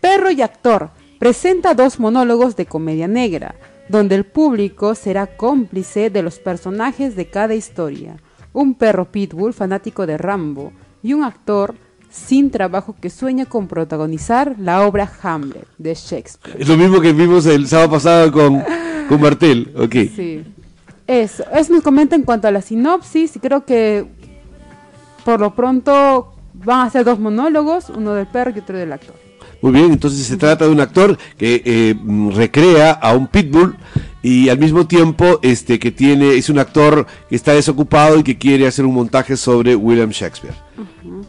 Perro y actor presenta dos monólogos de comedia negra, donde el público será cómplice de los personajes de cada historia. Un perro pitbull fanático de Rambo y un actor sin trabajo que sueña con protagonizar la obra Hamlet de Shakespeare.
Es lo mismo que vimos el sábado pasado con, con Martel. Ok.
Sí. Eso, eso nos comenta en cuanto a la sinopsis y creo que por lo pronto van a ser dos monólogos, uno del perro y otro del actor.
Muy bien, entonces se trata de un actor que eh, recrea a un pitbull y al mismo tiempo este que tiene es un actor que está desocupado y que quiere hacer un montaje sobre William Shakespeare.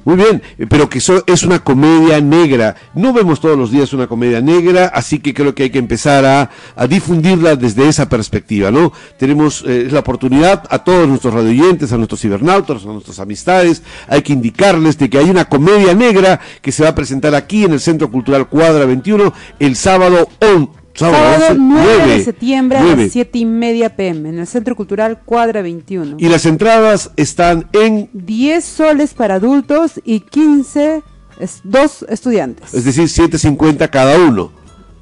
Muy bien, eh, pero que eso es una comedia negra. No vemos todos los días una comedia negra, así que creo que hay que empezar a, a difundirla desde esa perspectiva, ¿no? Tenemos eh, la oportunidad a todos nuestros radioyentes, a nuestros cibernautas, a nuestras amistades, hay que indicarles de que hay una comedia negra que se va a presentar aquí en el Centro Cultural Cuadra 21 el sábado 11.
Sábado 9 de
9,
septiembre a
9.
las 7 y media pm en el Centro Cultural Cuadra 21.
Y las entradas están en
10 soles para adultos y 15 es, dos estudiantes.
es decir, 7.50 cada uno.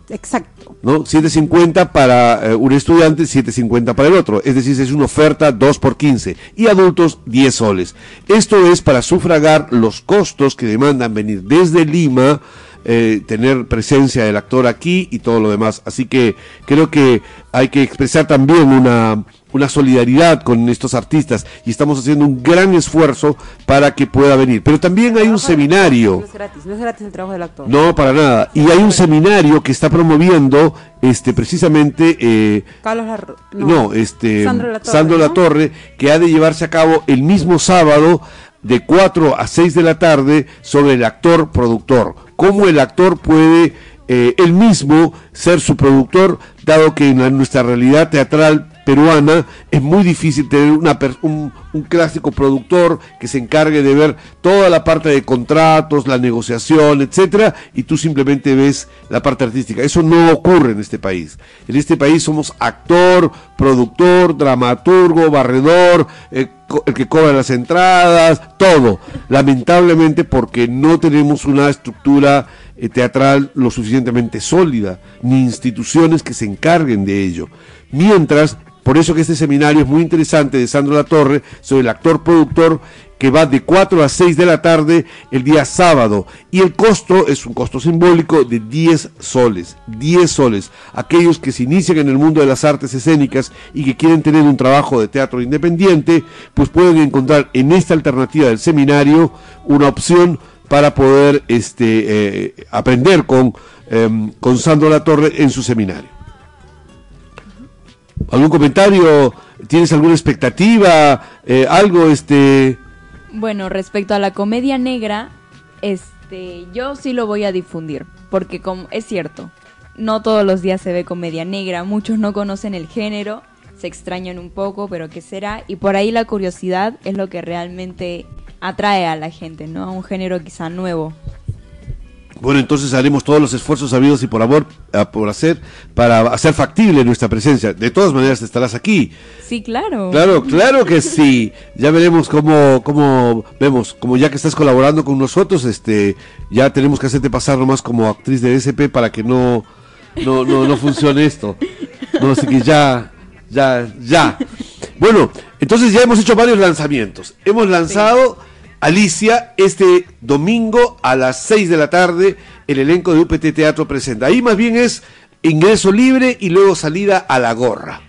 Exacto.
¿no? 7.50 para eh, un estudiante, 7.50 para el otro. Es decir, es una oferta 2 por 15 y adultos 10 soles. Esto es para sufragar los costos que demandan venir desde Lima, eh, tener presencia del actor aquí y todo lo demás. Así que creo que hay que expresar también una, una solidaridad con estos artistas y estamos haciendo un gran esfuerzo para que pueda venir. Pero también hay un seminario.
No es gratis, no es gratis el trabajo del actor.
No, para nada. Y hay un seminario que está promoviendo este precisamente eh,
Carlos Larro-
no, este
Sandro ¿no?
Latorre, que ha de llevarse a cabo el mismo sábado de 4 a 6 de la tarde sobre el actor productor. Cómo el actor puede eh, él mismo ser su productor, dado que en nuestra realidad teatral peruana es muy difícil tener una un, clásico productor que se encargue de ver toda la parte de contratos, la negociación, etcétera, y tú simplemente ves la parte artística. Eso no ocurre en este país. En este país somos actor, productor, dramaturgo, barredor, eh, el que cobra las entradas, todo. Lamentablemente porque no tenemos una estructura eh, teatral lo suficientemente sólida, ni instituciones que se encarguen de ello. Mientras, por eso que este seminario es muy interesante de Sandro La Torre sobre el actor productor que va de 4 a 6 de la tarde el día sábado y el costo es un costo simbólico de 10 soles, 10 soles. Aquellos que se inician en el mundo de las artes escénicas y que quieren tener un trabajo de teatro independiente, pues pueden encontrar en esta alternativa del seminario una opción para poder este, eh, aprender con, em, con Sandro La Torre en su seminario. ¿Algún comentario? ¿Tienes alguna expectativa? Eh, ¿Algo, este,
Bueno, respecto a la comedia negra, este, yo sí lo voy a difundir, porque como es cierto, no todos los días se ve comedia negra, muchos no conocen el género, se extrañan un poco, pero qué será, y por ahí la curiosidad es lo que realmente atrae a la gente, ¿no? A un género quizá nuevo.
Bueno, entonces haremos todos los esfuerzos sabidos y por amor por hacer para hacer factible nuestra presencia. De todas maneras estarás aquí.
Sí, claro.
Claro, claro que sí. Ya veremos cómo, cómo vemos, como ya que estás colaborando con nosotros, este, ya tenemos que hacerte pasar nomás como actriz de SP para que no, no, no, no funcione esto. No, así que ya, ya, ya. Bueno, entonces ya hemos hecho varios lanzamientos. Hemos lanzado Alicia este domingo a las 6 de la tarde. El elenco de UPT Teatro presenta. Ahí más bien es ingreso libre y luego salida a la gorra.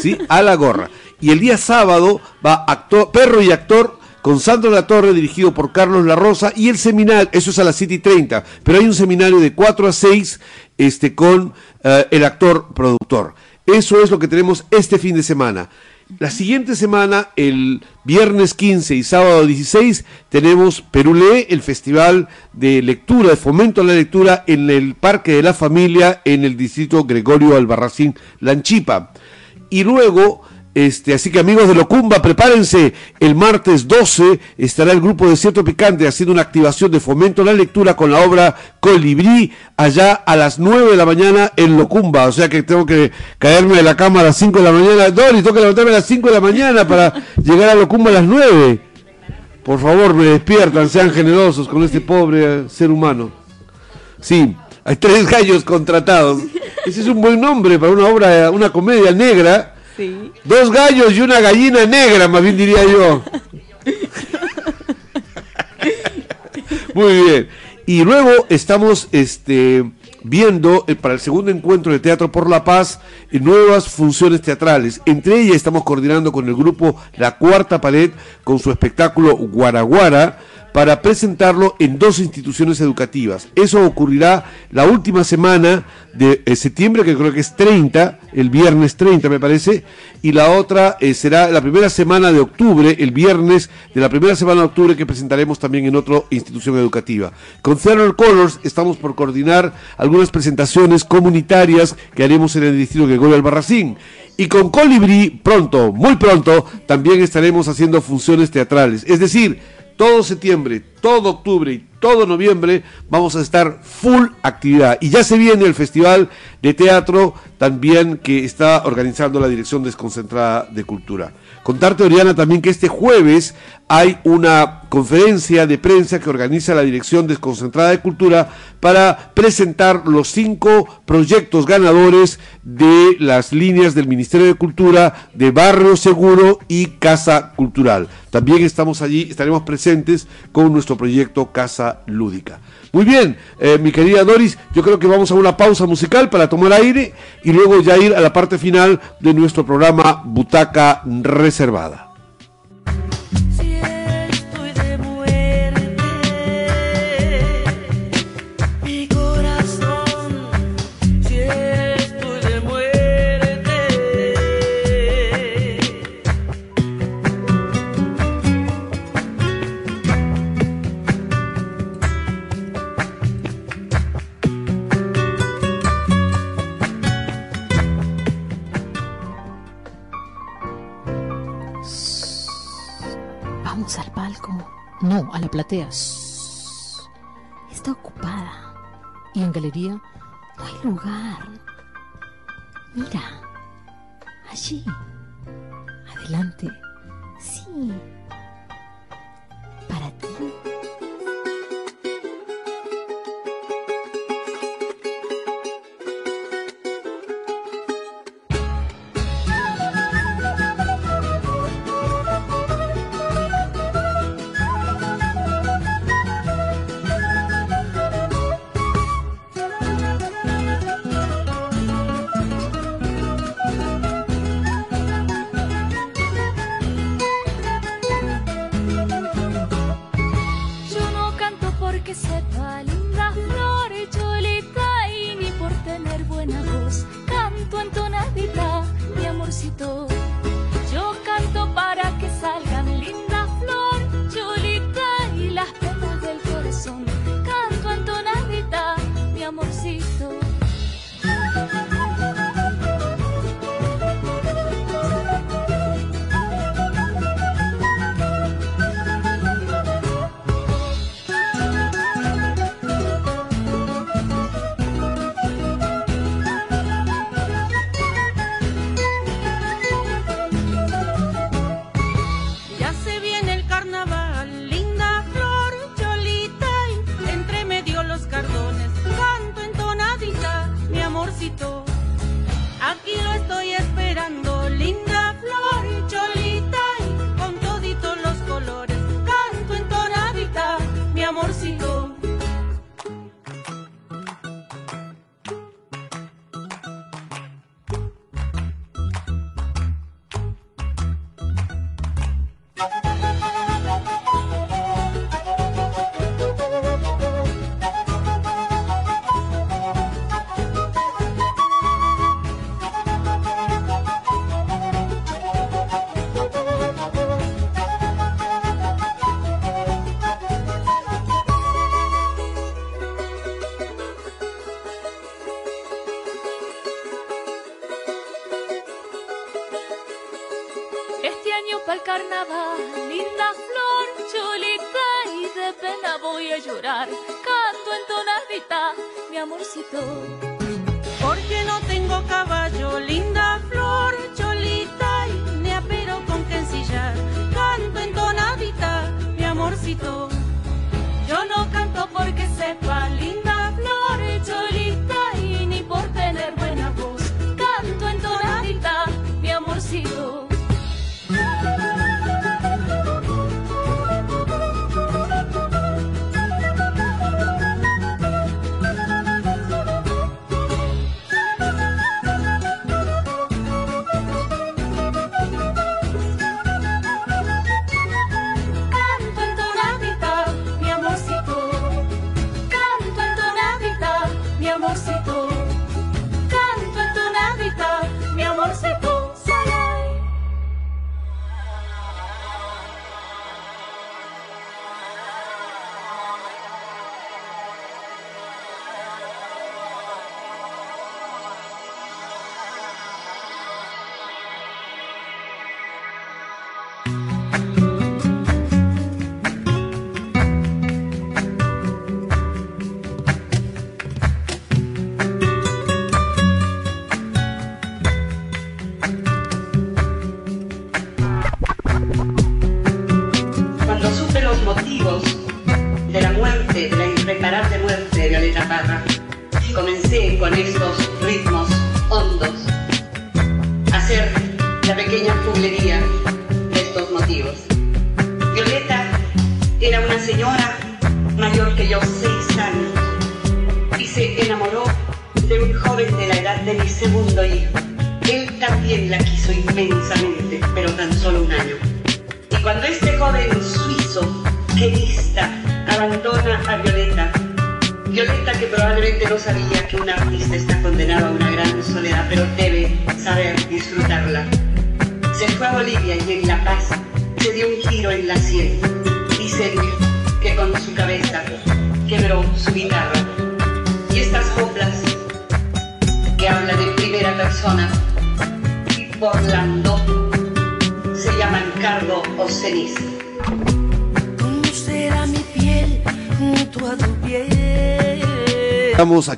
¿Sí? A la gorra. Y el día sábado va actor, perro y actor con Sandro La Torre, dirigido por Carlos La Rosa, y el seminario, eso es a las 7 y 30, pero hay un seminario de 4 a 6 este, con eh, el actor productor. Eso es lo que tenemos este fin de semana. La siguiente semana, el viernes 15 y sábado 16, tenemos Perú Lee, el festival de lectura, de fomento a la lectura en el Parque de la Familia, en el distrito Gregorio Albarracín, Lanchipa. Y luego, este, así que amigos de Locumba, prepárense. El martes 12 estará el grupo Desierto Picante haciendo una activación de fomento a la lectura con la obra Colibrí allá a las 9 de la mañana en Locumba. O sea que tengo que caerme de la cama a las 5 de la mañana. Dori, tengo que levantarme a las 5 de la mañana para llegar a Locumba a las 9. Por favor, me despiertan, sean generosos con este pobre ser humano. Sí, hay tres gallos contratados. Ese es un buen nombre para una obra, una comedia negra Dos gallos y una gallina negra, más bien diría yo. Muy bien. Y luego estamos este, viendo eh, para el segundo encuentro de Teatro por la Paz eh, nuevas funciones teatrales. Entre ellas estamos coordinando con el grupo La Cuarta Pared con su espectáculo Guaraguara para presentarlo en dos instituciones educativas. Eso ocurrirá la última semana de eh, septiembre, que creo que es 30, el viernes 30 me parece, y la otra eh, será la primera semana de octubre, el viernes de la primera semana de octubre que presentaremos también en otra institución educativa. Con Theater Colors estamos por coordinar algunas presentaciones comunitarias que haremos en el distrito Gregorio Albarracín. Y con Colibrí, pronto, muy pronto, también estaremos haciendo funciones teatrales. Es decir, todo septiembre, todo octubre y todo noviembre vamos a estar full actividad. Y ya se viene el Festival de Teatro también que está organizando la Dirección Desconcentrada de Cultura. Contarte, Oriana, también que este jueves hay una conferencia de prensa que organiza la Dirección Desconcentrada de Cultura para presentar los cinco proyectos ganadores de las líneas del Ministerio de Cultura de Barrio Seguro y Casa Cultural. También estamos allí, estaremos presentes con nuestro proyecto Casa Lúdica. Muy bien, eh, mi querida Doris, yo creo que vamos a una pausa musical para tomar aire y luego ya ir a la parte final de nuestro programa Butaca Reservada.
No, a la platea. Shh. Está ocupada. Y en galería no hay lugar. Mira. Allí. Adelante. Sí.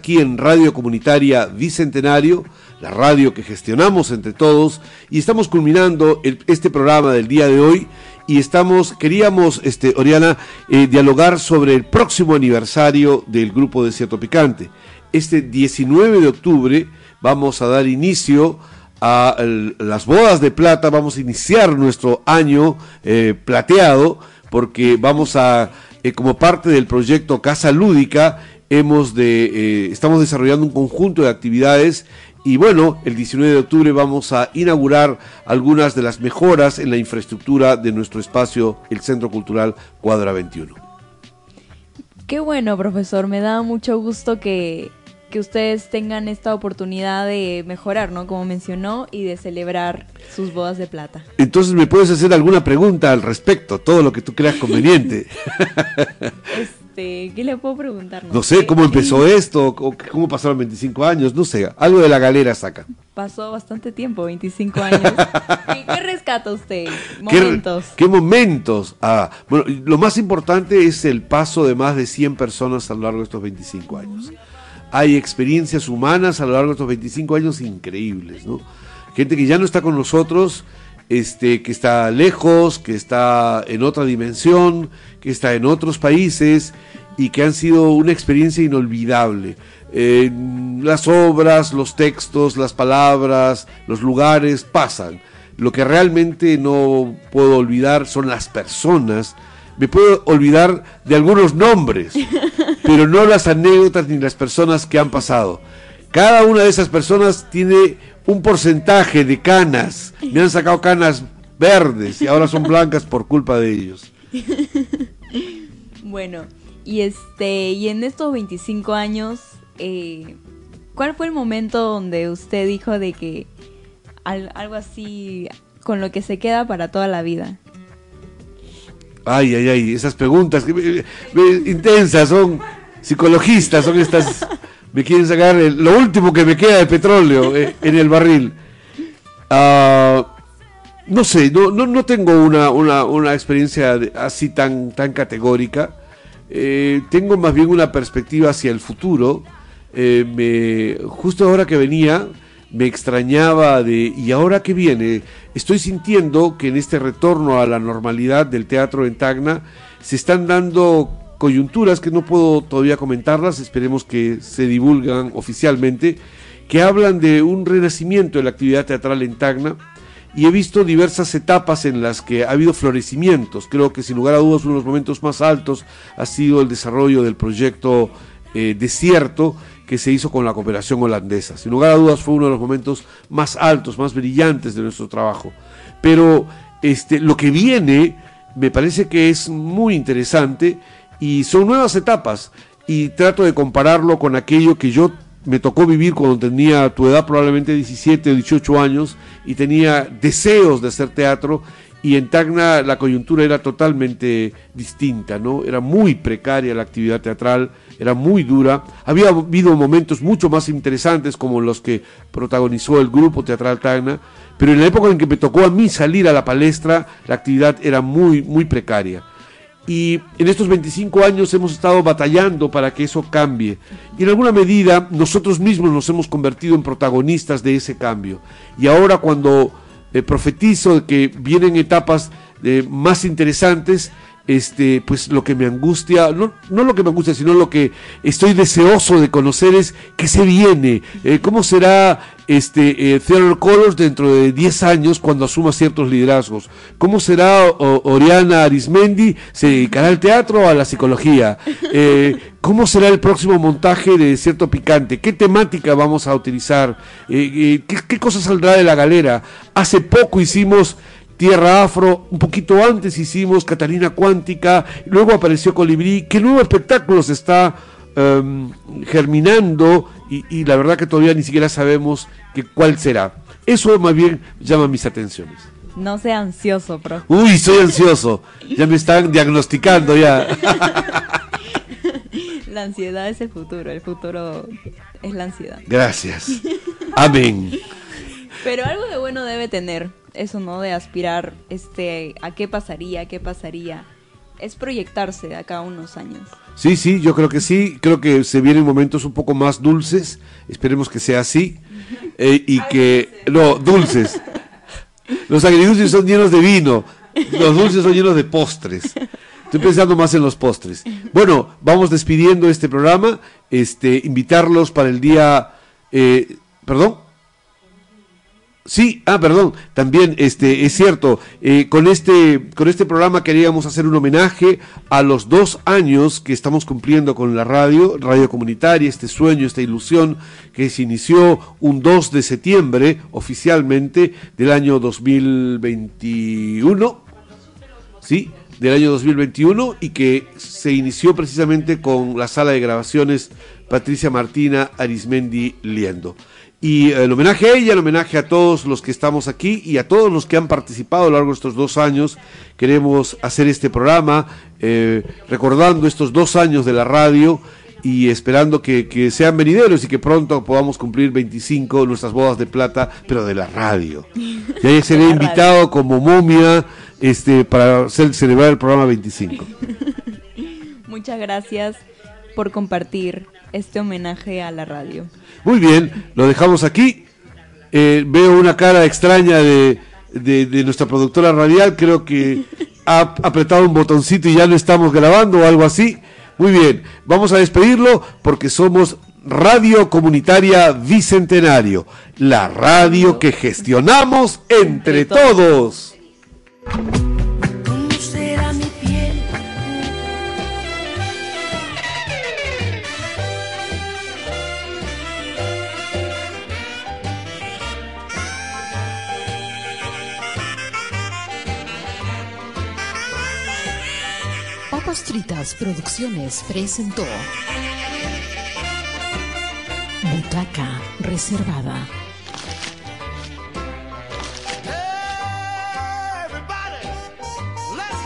Aquí en Radio Comunitaria Bicentenario, la radio que gestionamos entre todos, y estamos culminando este programa del día de hoy. Y estamos, queríamos, este, Oriana, eh, dialogar sobre el próximo aniversario del grupo Desierto Picante. Este 19 de octubre vamos a dar inicio a las bodas de plata, vamos a iniciar nuestro año eh, plateado, porque vamos a, eh, como parte del proyecto Casa Lúdica, hemos de, eh, estamos desarrollando un conjunto de actividades y bueno, el 19 de octubre vamos a inaugurar algunas de las mejoras en la infraestructura de nuestro espacio, el Centro Cultural Cuadra 21.
Qué bueno, profesor. Me da mucho gusto que, que ustedes tengan esta oportunidad de mejorar, ¿no? Como mencionó, y de celebrar sus bodas de plata.
Entonces me puedes hacer alguna pregunta al respecto, todo lo que tú creas conveniente.
Este, ¿qué le puedo preguntar?
No sé cómo empezó esto, cómo pasaron 25 años, no sé, algo de la galera saca.
Pasó bastante tiempo, 25 años. ¿Qué, qué rescata usted?
¿Qué-
Momentos.
¿Qué, momentos? Ah, bueno, lo más importante es el paso de más de 100 personas a lo largo de estos 25 años. Hay experiencias humanas a lo largo de estos 25 años increíbles, ¿no? Gente que ya no está con nosotros, este, que está lejos, que está en otra dimensión, que está en otros países y que han sido una experiencia inolvidable. Eh, las obras, los textos, las palabras, los lugares pasan. Lo que realmente no puedo olvidar son las personas. Me puedo olvidar de algunos nombres, pero no las anécdotas ni las personas que han pasado. Cada una de esas personas tiene un porcentaje de canas. Me han sacado canas verdes y ahora son blancas por culpa de ellos.
Bueno, y este, y en estos 25 años, eh, ¿cuál fue el momento donde usted dijo de que al- algo así con lo que se queda para toda la vida?
Ay, ay, ay, esas preguntas que me- me- intensas, son psicologistas, son estas. Me quieren sacar lo último que me queda de petróleo eh, en el barril. Ah, No sé, no, no, no tengo una, una, una experiencia así tan, tan categórica. Eh, tengo más bien una perspectiva hacia el futuro. Eh, me, justo ahora que venía, me extrañaba de, ¿y ahora qué viene? Estoy sintiendo que en este retorno a la normalidad del teatro en Tacna se están dando coyunturas que no puedo todavía comentarlas, esperemos que se divulgan oficialmente, que hablan de un renacimiento de la actividad teatral en Tacna y he visto diversas etapas en las que ha habido florecimientos. Creo que sin lugar a dudas uno de los momentos más altos ha sido el desarrollo del proyecto eh, Desierto que se hizo con la cooperación holandesa. Sin lugar a dudas fue uno de los momentos más altos, más brillantes de nuestro trabajo. Pero este, lo que viene me parece que es muy interesante y son nuevas etapas y trato de compararlo con aquello que yo me tocó vivir cuando tenía tu edad, probablemente 17 o 18 años, y tenía deseos de hacer teatro, y en Tacna la coyuntura era totalmente distinta, ¿no? Era muy precaria la actividad teatral, era muy dura. Había habido momentos mucho más interesantes como los que protagonizó el grupo teatral Tacna, pero en la época en que me tocó a mí salir a la palestra, la actividad era muy, muy precaria. Y en estos 25 años hemos estado batallando para que eso cambie. Y en alguna medida nosotros mismos nos hemos convertido en protagonistas de ese cambio. Y ahora cuando eh, profetizo que vienen etapas eh, más interesantes, este, pues lo que me angustia, no, no lo que me angustia, sino lo que estoy deseoso de conocer es qué se viene, eh, cómo será este eh, Theodore Colors dentro de 10 años cuando asuma ciertos liderazgos, cómo será Oriana Arismendi, se dedicará al teatro o a la psicología, Eh, cómo será el próximo montaje de Cierto Picante, qué temática vamos a utilizar, eh, ¿qué, qué cosa saldrá de la galera. Hace poco hicimos Tierra Afro, un poquito antes hicimos Catalina Cuántica, luego apareció Colibrí. ¿Qué nuevo espectáculo se está em, germinando? Y, y la verdad que todavía ni siquiera sabemos que, cuál será. Eso más bien llama mis atenciones.
No sea ansioso, profe.
Uy, soy ansioso. Ya me están diagnosticando ya.
La ansiedad es el futuro, el futuro es la ansiedad.
Gracias. Amén.
Pero algo de bueno debe tener, eso no de aspirar este a qué pasaría, qué pasaría. Es proyectarse de acá a unos años.
Sí, sí, yo creo que sí. Creo que se vienen momentos un poco más dulces. Esperemos que sea así. Eh, y que. No, dulces. Los agridulces son llenos de vino. Los dulces son llenos de postres. Estoy pensando más en los postres. Bueno, vamos despidiendo este programa. Este, invitarlos para el día. eh, ¿Perdón? Sí, ah, perdón, también este es cierto, eh, con este con este programa queríamos hacer un homenaje a los dos años que estamos cumpliendo con la radio, radio comunitaria, este sueño, esta ilusión que se inició un 2 de septiembre oficialmente del año 2021, sí, del año 2021 y que se inició precisamente con la sala de grabaciones Patricia Martina Arismendi Liendo. Y el homenaje a ella, el homenaje a todos los que estamos aquí y a todos los que han participado a lo largo de estos dos años. Queremos hacer este programa eh, recordando estos dos años de la radio y esperando que, que sean venideros y que pronto podamos cumplir 25 nuestras bodas de plata, pero de la radio. Y ahí seré invitado como momia este, para hacer- celebrar el programa 25.
Muchas gracias por compartir este homenaje a la radio.
Muy bien, lo dejamos aquí. Eh, veo una cara extraña de, de- de nuestra productora radial. Creo que ha apretado un botoncito y ya no estamos grabando o algo así. Muy bien, vamos a despedirlo porque somos Radio Comunitaria Bicentenario, la radio que gestionamos entre todos.
Fritas Producciones presentó Butaca Reservada.
Everybody, let's